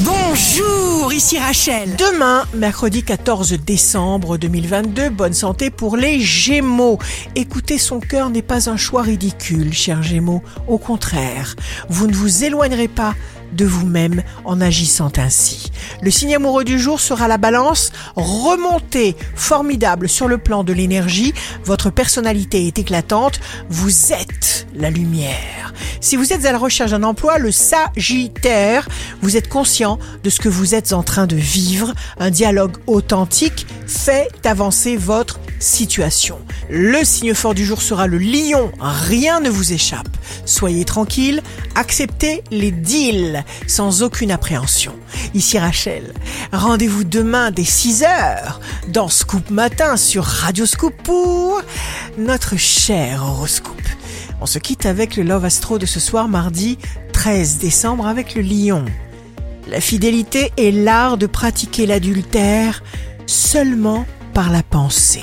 Bonjour, ici Rachel. Demain, mercredi 14 décembre 2022, bonne santé pour les Gémeaux. Écouter son cœur n'est pas un choix ridicule, chers Gémeaux. Au contraire, vous ne vous éloignerez pas de vous-même en agissant ainsi. Le signe amoureux du jour sera la balance, remontée, formidable sur le plan de l'énergie, votre personnalité est éclatante, vous êtes la lumière. Si vous êtes à la recherche d'un emploi, le Sagittaire, vous êtes conscient de ce que vous êtes en train de vivre. Un dialogue authentique fait avancer votre situation. Le signe fort du jour sera le lion. Rien ne vous échappe. Soyez tranquille, acceptez les deals sans aucune appréhension. Ici Rachel. Rendez-vous demain dès 6h dans Scoop Matin sur Radio Scoop pour notre cher horoscope. On se quitte avec le Love Astro de ce soir mardi 13 décembre avec le lion. La fidélité est l'art de pratiquer l'adultère seulement par la pensée.